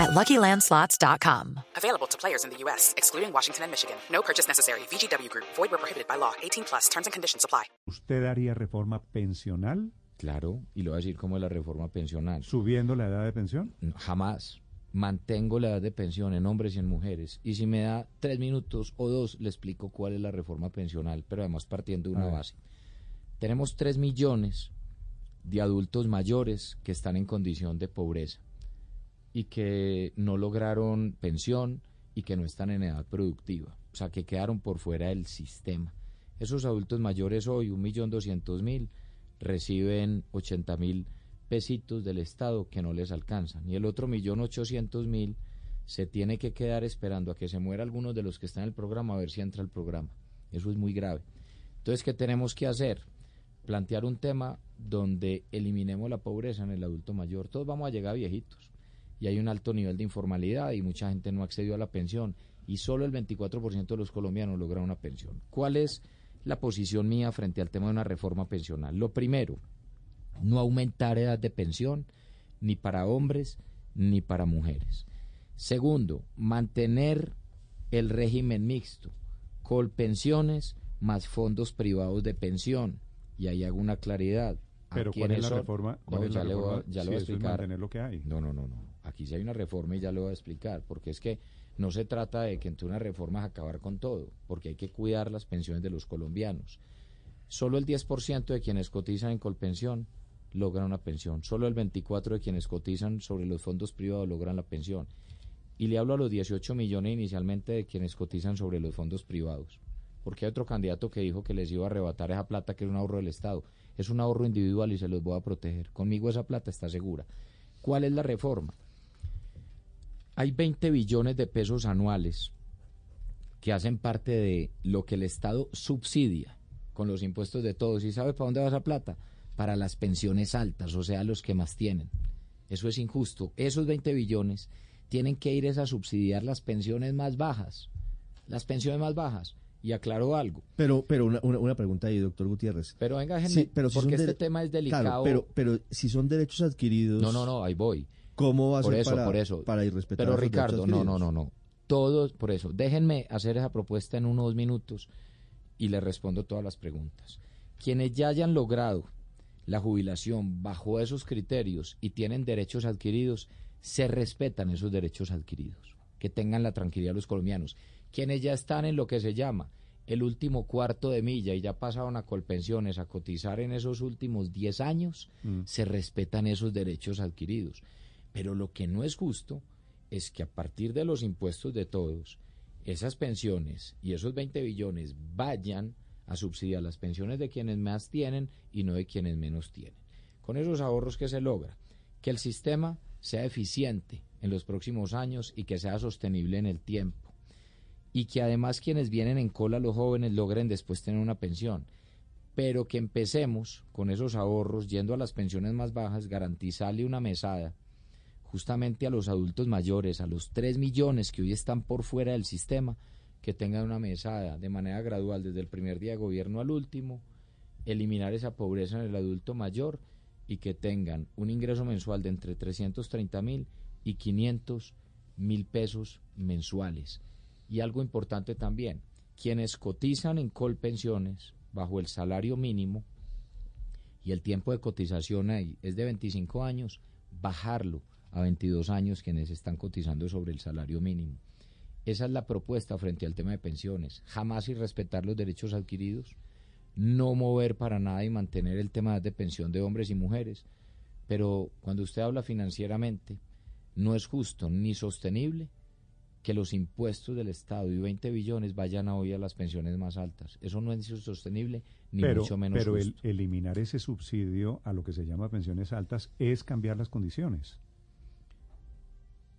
at LuckyLandSlots.com. Available to players in the U.S., excluding Washington and Michigan. No purchase necessary. VGW Group. Void where prohibited by law. 18 plus. Terms and conditions apply. ¿Usted haría reforma pensional Claro, y lo voy a decir como la reforma pensional. subiendo la edad de pensión? No, Jamás mantengo la edad de pensión en hombres y en mujeres. Y si me da tres minutos o dos, le explico cuál es la reforma pensional, pero además partiendo de una base. Tenemos tres millones de adultos mayores que están en condición de pobreza y que no lograron pensión y que no están en edad productiva, o sea, que quedaron por fuera del sistema. Esos adultos mayores hoy, un millón doscientos mil, reciben ochenta mil pesitos del Estado que no les alcanzan. Y el otro millón ochocientos mil se tiene que quedar esperando a que se muera algunos de los que están en el programa a ver si entra el programa. Eso es muy grave. Entonces, ¿qué tenemos que hacer? Plantear un tema donde eliminemos la pobreza en el adulto mayor. Todos vamos a llegar viejitos y hay un alto nivel de informalidad y mucha gente no accedió a la pensión y solo el 24% de los colombianos logra una pensión. ¿Cuál es la posición mía frente al tema de una reforma pensional? Lo primero, no aumentar edad de pensión ni para hombres ni para mujeres. Segundo, mantener el régimen mixto, colpensiones más fondos privados de pensión. Y ahí hago una claridad. ¿A Pero ¿cuál es la son? reforma? No, ¿Cuál es ya la le voy a- le voy es explicar. mantener lo que hay. No, no, no, no. Aquí sí hay una reforma y ya lo voy a explicar, porque es que no se trata de que entre una reforma es acabar con todo, porque hay que cuidar las pensiones de los colombianos. Solo el 10% de quienes cotizan en Colpensión logran una pensión. Solo el 24% de quienes cotizan sobre los fondos privados logran la pensión. Y le hablo a los 18 millones inicialmente de quienes cotizan sobre los fondos privados. Porque hay otro candidato que dijo que les iba a arrebatar esa plata que es un ahorro del Estado. Es un ahorro individual y se los voy a proteger. Conmigo esa plata está segura. ¿Cuál es la reforma? Hay 20 billones de pesos anuales que hacen parte de lo que el Estado subsidia con los impuestos de todos. ¿Y sabe para dónde va esa plata? Para las pensiones altas, o sea, los que más tienen. Eso es injusto. Esos 20 billones tienen que ir es a subsidiar las pensiones más bajas. Las pensiones más bajas. Y aclaro algo. Pero, pero una, una, una pregunta ahí, doctor Gutiérrez. Pero venga, déjenme, Sí, pero si porque este tema es Claro, delicado. pero, pero si son derechos adquiridos, no, no, no, ahí voy. ¿Cómo va a Por ser eso, para, por eso. para irrespetar Pero esos derechos Ricardo, no, no, no, no. Todos, por eso, déjenme hacer esa propuesta en unos minutos y le respondo todas las preguntas. Quienes ya hayan logrado la jubilación bajo esos criterios y tienen derechos adquiridos, se respetan esos derechos adquiridos. Que tengan la tranquilidad los colombianos. Quienes ya están en lo que se llama el último cuarto de milla y ya pasaron a colpensiones, a cotizar en esos últimos 10 años, Mm. se respetan esos derechos adquiridos. Pero lo que no es justo es que a partir de los impuestos de todos, esas pensiones y esos 20 billones vayan a subsidiar las pensiones de quienes más tienen y no de quienes menos tienen. Con esos ahorros que se logra, que el sistema sea eficiente en los próximos años y que sea sostenible en el tiempo. Y que además quienes vienen en cola, los jóvenes, logren después tener una pensión. Pero que empecemos con esos ahorros yendo a las pensiones más bajas, garantizarle una mesada justamente a los adultos mayores, a los 3 millones que hoy están por fuera del sistema, que tengan una mesada de manera gradual desde el primer día de gobierno al último, eliminar esa pobreza en el adulto mayor y que tengan un ingreso mensual de entre 330 mil y 500 mil pesos mensuales. Y algo importante también, quienes cotizan en Colpensiones bajo el salario mínimo y el tiempo de cotización ahí es de 25 años, bajarlo a 22 años quienes están cotizando sobre el salario mínimo. Esa es la propuesta frente al tema de pensiones. Jamás irrespetar los derechos adquiridos, no mover para nada y mantener el tema de pensión de hombres y mujeres. Pero cuando usted habla financieramente, no es justo ni sostenible que los impuestos del Estado y 20 billones vayan a hoy a las pensiones más altas. Eso no es sostenible ni pero mucho menos pero el justo. eliminar ese subsidio a lo que se llama pensiones altas es cambiar las condiciones.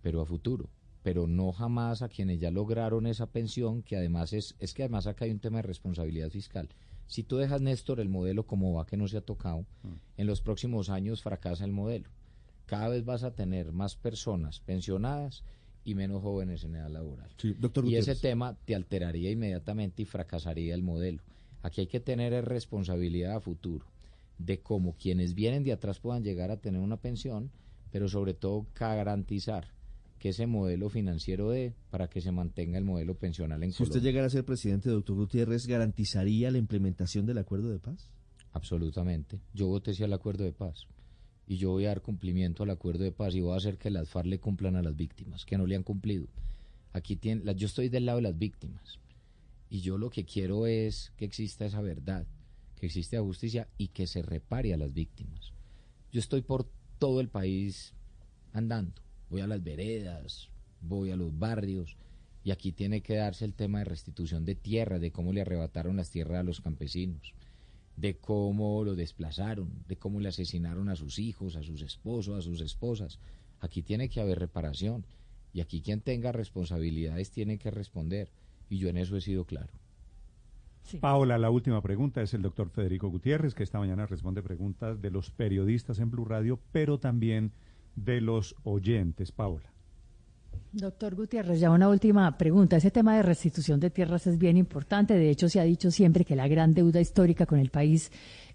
Pero a futuro, pero no jamás a quienes ya lograron esa pensión, que además es, es que además acá hay un tema de responsabilidad fiscal. Si tú dejas, Néstor, el modelo como va, que no se ha tocado, en los próximos años fracasa el modelo. Cada vez vas a tener más personas pensionadas y menos jóvenes en edad laboral. Sí, doctor y ese tema te alteraría inmediatamente y fracasaría el modelo. Aquí hay que tener es responsabilidad a futuro de cómo quienes vienen de atrás puedan llegar a tener una pensión, pero sobre todo garantizar que ese modelo financiero dé para que se mantenga el modelo pensional en Si usted Colombia. llegara a ser presidente, doctor Gutiérrez, ¿garantizaría la implementación del acuerdo de paz? Absolutamente. Yo voté sí al acuerdo de paz. Y yo voy a dar cumplimiento al acuerdo de paz y voy a hacer que las FARC le cumplan a las víctimas, que no le han cumplido. Aquí tiene, la- yo estoy del lado de las víctimas. Y yo lo que quiero es que exista esa verdad, que exista justicia y que se repare a las víctimas. Yo estoy por todo el país andando. Voy a las veredas, voy a los barrios. Y aquí tiene que darse el tema de restitución de tierras, de cómo le arrebataron las tierras a los campesinos de cómo lo desplazaron, de cómo le asesinaron a sus hijos, a sus esposos, a sus esposas. Aquí tiene que haber reparación y aquí quien tenga responsabilidades tiene que responder y yo en eso he sido claro. Paola, la última pregunta es el doctor Federico Gutiérrez, que esta mañana responde preguntas de los periodistas en Blue Radio, pero también de los oyentes. Paola. Doctor Gutiérrez, ya una última pregunta. Ese tema de restitución de tierras es bien importante. De hecho, se ha dicho siempre que la gran deuda histórica con el país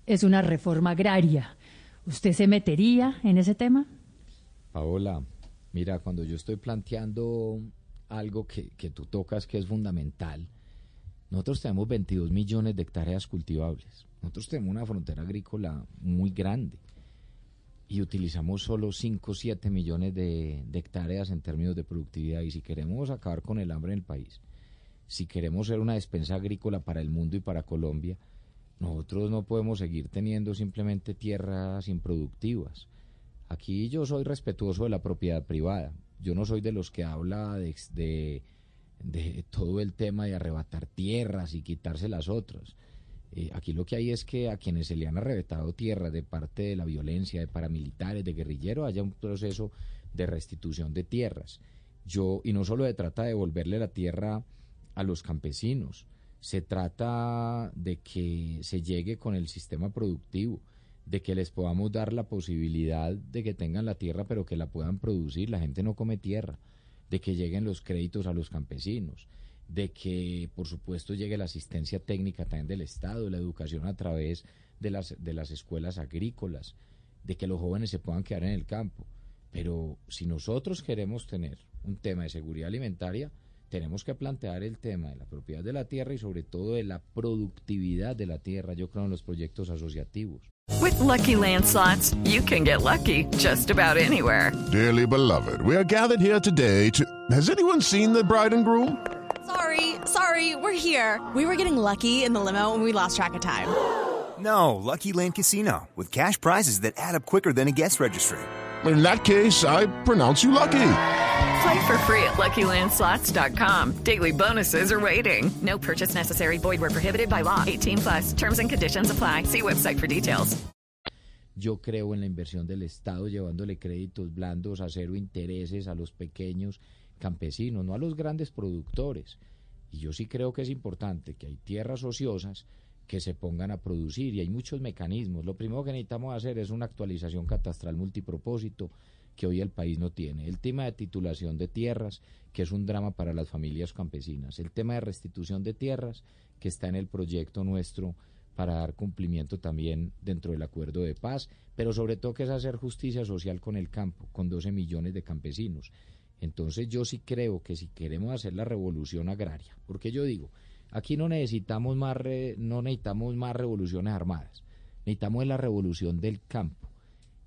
es una reforma agraria. ¿Usted se metería en ese tema? Paola, mira, cuando yo estoy planteando algo que, que tú tocas que es fundamental, nosotros tenemos 22 millones de hectáreas cultivables. Nosotros tenemos una frontera agrícola muy grande y utilizamos solo 5 o 7 millones de, hectáreas en términos de productividad. Y si queremos acabar con el hambre en el país, si queremos ser una despensa agrícola para el mundo y para Colombia, nosotros no podemos seguir teniendo simplemente tierras improductivas. Aquí yo soy respetuoso de la propiedad privada. Yo no soy de los que habla de, de, de todo el tema de arrebatar tierras y quitarse las otras. Eh, aquí lo que hay es que a quienes se le han arrebatado tierras de parte de la violencia, de paramilitares, de guerrilleros, haya un proceso de restitución de tierras. Yo, y no solo se trata de devolverle la tierra a los campesinos, se trata de que se llegue con el sistema productivo, de que les podamos dar la posibilidad de que tengan la tierra, pero que la puedan producir. La gente no come tierra, de que lleguen los créditos a los campesinos, de que, por supuesto, llegue la asistencia técnica también del Estado, la educación a través de las, de las escuelas agrícolas, de que los jóvenes se puedan quedar en el campo. Pero si nosotros queremos tener un tema de seguridad alimentaria, tenemos que plantear el tema de la propiedad de la tierra y sobre todo de la productividad de la tierra, yo creo en los proyectos asociativos. With lucky landslots, you can get lucky just about anywhere. Dearly beloved, we are gathered here today to. Has anyone seen the bride and groom? Sorry, sorry, we're here. We were getting lucky in the limo and we lost track of time. No, Lucky Land Casino, with cash prizes that add up quicker than a guest registry. In that case, I pronounce you lucky. Play for free at LuckyLandSlots.com. Daily bonuses are waiting. No purchase necessary. Void where prohibited by law. 18 plus terms and conditions apply. See website for details. Yo creo en la inversión del Estado llevándole créditos blandos a cero intereses a los pequeños campesinos, no a los grandes productores. Y yo sí creo que es importante que hay tierras ociosas que se pongan a producir y hay muchos mecanismos. Lo primero que necesitamos hacer es una actualización catastral multipropósito que hoy el país no tiene. El tema de titulación de tierras, que es un drama para las familias campesinas. El tema de restitución de tierras, que está en el proyecto nuestro para dar cumplimiento también dentro del acuerdo de paz, pero sobre todo que es hacer justicia social con el campo, con 12 millones de campesinos. Entonces yo sí creo que si queremos hacer la revolución agraria, porque yo digo, aquí no necesitamos más re, no necesitamos más revoluciones armadas, necesitamos la revolución del campo.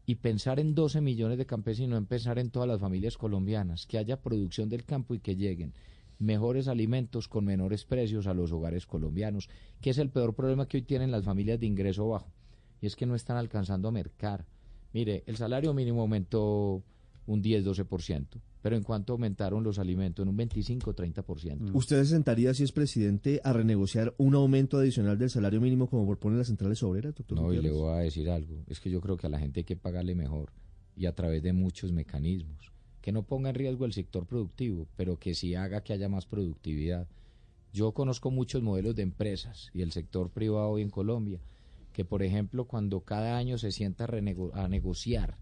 Y pensar en 12 millones de campesinos, en pensar en todas las familias colombianas, que haya producción del campo y que lleguen mejores alimentos con menores precios a los hogares colombianos, que es el peor problema que hoy tienen las familias de ingreso bajo, y es que no están alcanzando a mercar. Mire, el salario mínimo aumentó un 10-12%, pero en cuanto aumentaron los alimentos, en un 25-30%. ¿Usted se sentaría, si es presidente, a renegociar un aumento adicional del salario mínimo como proponen las centrales obreras, doctor? No, y le Gutiérrez? voy a decir algo, es que yo creo que a la gente hay que pagarle mejor y a través de muchos mecanismos, que no ponga en riesgo el sector productivo, pero que sí haga que haya más productividad. Yo conozco muchos modelos de empresas y el sector privado hoy en Colombia, que por ejemplo cuando cada año se sienta a, a negociar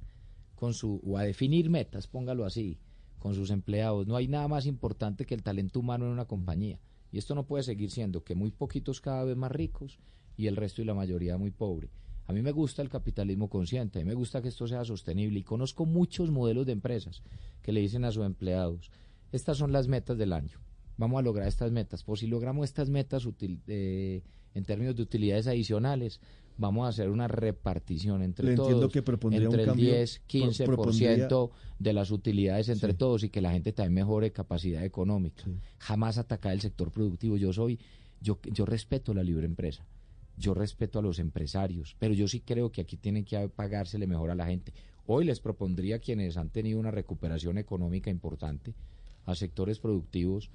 con su, o a definir metas, póngalo así, con sus empleados, no hay nada más importante que el talento humano en una compañía. Y esto no puede seguir siendo que muy poquitos cada vez más ricos y el resto y la mayoría muy pobre. A mí me gusta el capitalismo consciente, a mí me gusta que esto sea sostenible y conozco muchos modelos de empresas que le dicen a sus empleados, estas son las metas del año, vamos a lograr estas metas, por si logramos estas metas eh, en términos de utilidades adicionales, vamos a hacer una repartición entre todos, que entre el 10, 15% de las utilidades entre todos y que la gente también mejore capacidad económica. Jamás atacar el sector productivo. Yo soy, yo, yo respeto la libre empresa yo respeto a los empresarios, pero yo sí creo que aquí tienen que pagársele mejor a la gente. Hoy les propondría a quienes han tenido una recuperación económica importante, a sectores productivos,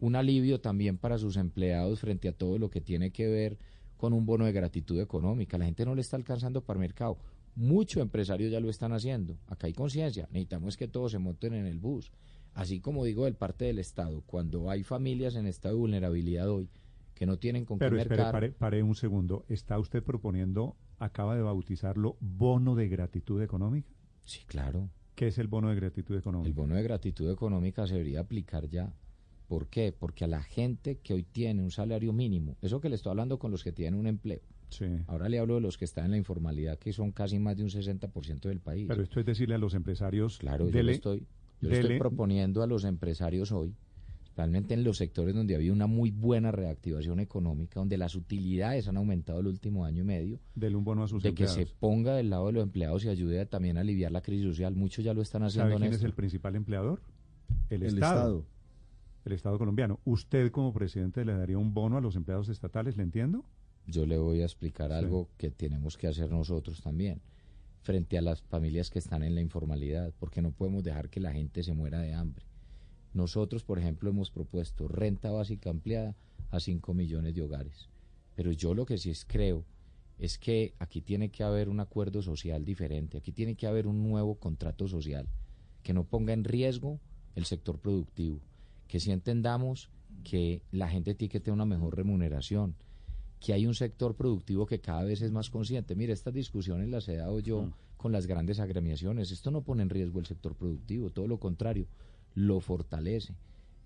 un alivio también para sus empleados frente a todo lo que tiene que ver con un bono de gratitud económica. La gente no le está alcanzando para el mercado. Muchos empresarios ya lo están haciendo. Acá hay conciencia. Necesitamos que todos se monten en el bus. Así como digo del parte del Estado, cuando hay familias en estado de vulnerabilidad hoy, que no tienen con Pero qué espere, pare, pare, un segundo. ¿Está usted proponiendo, acaba de bautizarlo, bono de gratitud económica? Sí, claro. ¿Qué es el bono de gratitud económica? El bono de gratitud económica se debería aplicar ya. ¿Por qué? Porque a la gente que hoy tiene un salario mínimo, eso que le estoy hablando con los que tienen un empleo, Sí. Ahora le hablo de los que están en la informalidad, que son casi más de un 60% del país. Pero esto es decirle a los empresarios. Claro, yo, le estoy, yo estoy proponiendo a los empresarios hoy realmente en los sectores donde había una muy buena reactivación económica, donde las utilidades han aumentado el último año y medio, un bono a sus de que se ponga del lado de los empleados y ayude también a aliviar la crisis social. Muchos ya lo están haciendo. ¿Sabe quién es el principal empleador? El, Estado. El Estado colombiano. ¿Usted como presidente le daría un bono a los empleados estatales? ¿Le entiendo? Yo le voy a explicar algo que tenemos que hacer nosotros también frente a las familias que están en la informalidad, porque no podemos dejar que la gente se muera de hambre. Nosotros, por ejemplo, hemos propuesto renta básica ampliada a 5 millones de hogares. Pero yo lo que sí es creo es que aquí tiene que haber un acuerdo social diferente, aquí tiene que haber un nuevo contrato social que no ponga en riesgo el sector productivo, que si entendamos que la gente tiene que tener una mejor remuneración, que hay un sector productivo que cada vez es más consciente. Mire, estas discusiones las he dado yo mm. con las grandes agremiaciones. Esto no pone en riesgo el sector productivo, todo lo contrario lo fortalece.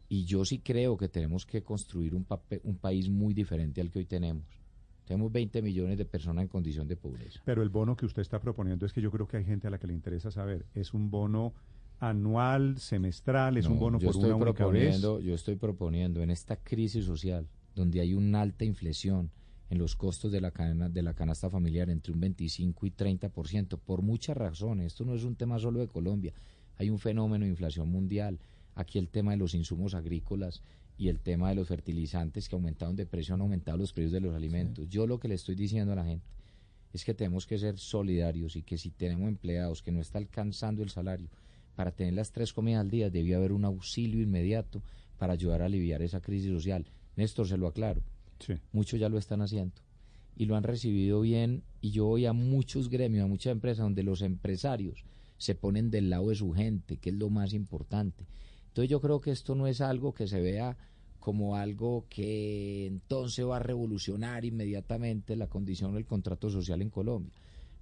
Y yo sí creo que tenemos que construir un, un país muy diferente al que hoy tenemos. Tenemos 20 millones de personas en condición de pobreza. Pero el bono que usted está proponiendo es que yo creo que hay gente a la que le interesa saber. ¿Es un bono anual, semestral? ¿Es un bono por una única vez? Yo estoy proponiendo en esta crisis social, donde hay una alta inflación en los costos de la, cadena, de la canasta familiar entre un 25 y 30%, por muchas razones. Esto no es un tema solo de Colombia hay un fenómeno de inflación mundial. Aquí el tema de los insumos agrícolas y el tema de los fertilizantes que aumentaron de precio han aumentado los precios de los alimentos. Yo lo que le estoy diciendo a la gente es que tenemos que ser solidarios y que si tenemos empleados que no está alcanzando el salario para tener las tres comidas al día, debía haber un auxilio inmediato para ayudar a aliviar esa crisis social. Néstor, se lo aclaro. Muchos ya lo están haciendo y lo han recibido bien y yo voy a muchos gremios, a muchas empresas donde los empresarios se ponen del lado de su gente, que es lo más importante. Entonces yo creo que esto no es algo que se vea como algo que entonces va a revolucionar inmediatamente la condición del contrato social en Colombia.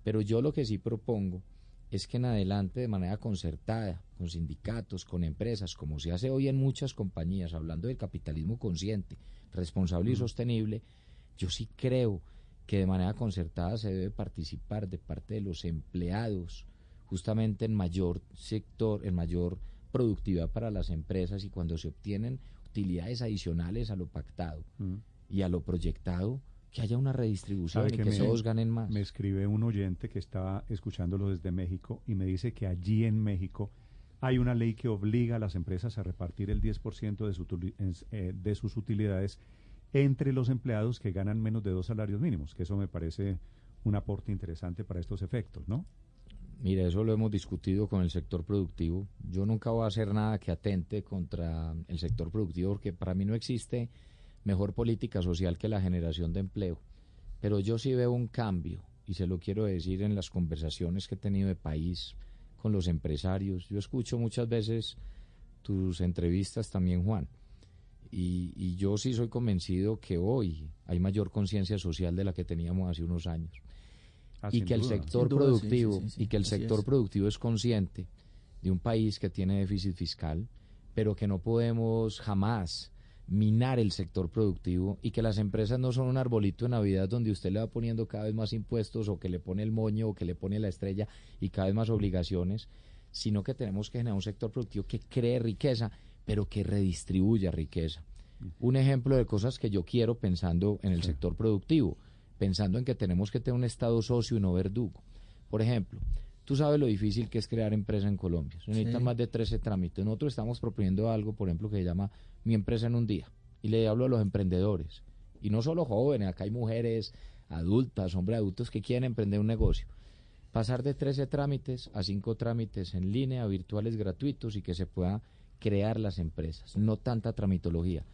Pero yo lo que sí propongo es que en adelante de manera concertada, con sindicatos, con empresas, como se hace hoy en muchas compañías, hablando del capitalismo consciente, responsable y sostenible, yo sí creo que de manera concertada se debe participar de parte de los empleados, justamente en mayor sector, en mayor productividad para las empresas y cuando se obtienen utilidades adicionales a lo pactado mm. y a lo proyectado, que haya una redistribución y que, todos ganen más. Me escribe un oyente que estaba escuchándolo desde México y me dice que allí en México hay una ley que obliga a las empresas a repartir el 10% de, su, eh, de sus utilidades entre los empleados que ganan menos de dos salarios mínimos, que eso me parece un aporte interesante para estos efectos, ¿no? Mira, eso lo hemos discutido con el sector productivo. Yo nunca voy a hacer nada que atente contra el sector productivo porque para mí no existe mejor política social que la generación de empleo. Pero yo sí veo un cambio y se lo quiero decir en las conversaciones que he tenido de país con los empresarios. Yo escucho muchas veces tus entrevistas también, Juan. Y, y yo sí soy convencido que hoy hay mayor conciencia social de la que teníamos hace unos años. Ah, y que el duda. sector Sin duda, sí, productivo sí, sí, sí, y que el sector es. productivo es consciente de un país que tiene déficit fiscal, pero que no podemos jamás minar el sector productivo y que las empresas no son un arbolito de Navidad donde usted le va poniendo cada vez más impuestos o que le pone el moño o que le pone la estrella y cada vez más obligaciones, sino que tenemos que generar un sector productivo que cree riqueza, pero que redistribuya riqueza. Un ejemplo de cosas que yo quiero pensando en el sector productivo, pensando en que tenemos que tener un Estado socio y no verdugo. Por ejemplo, tú sabes lo difícil que es crear empresa en Colombia. Se necesitan Sí. más de 13 trámites. Nosotros estamos proponiendo algo, por ejemplo, que se llama Mi empresa en un día. Y le hablo a los emprendedores. Y no solo jóvenes, acá hay mujeres adultas, hombres adultos que quieren emprender un negocio. Pasar de 13 trámites a 5 trámites en línea, virtuales gratuitos y que se pueda crear las empresas. No tanta tramitología.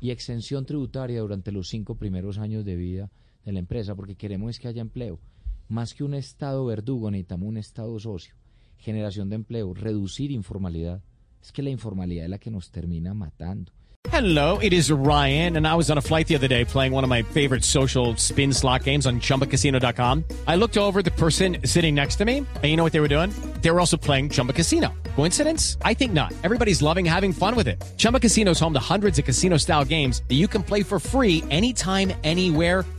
Y exención tributaria durante los cinco primeros años de vida de la empresa, porque queremos que haya empleo. Más que un Estado verdugo, necesitamos un Estado socio. Generación de empleo, reducir informalidad. Es que la informalidad es la que nos termina matando. Hello, it is Ryan, and I was on a flight the other day playing one of my favorite social spin slot games on chumbacasino.com. I looked over the person sitting next to me, and you know what they were doing? They were also playing Chumba Casino. Coincidence? I think not. Everybody's loving having fun with it. Chumba Casino is home to hundreds of casino style games that you can play for free anytime, anywhere,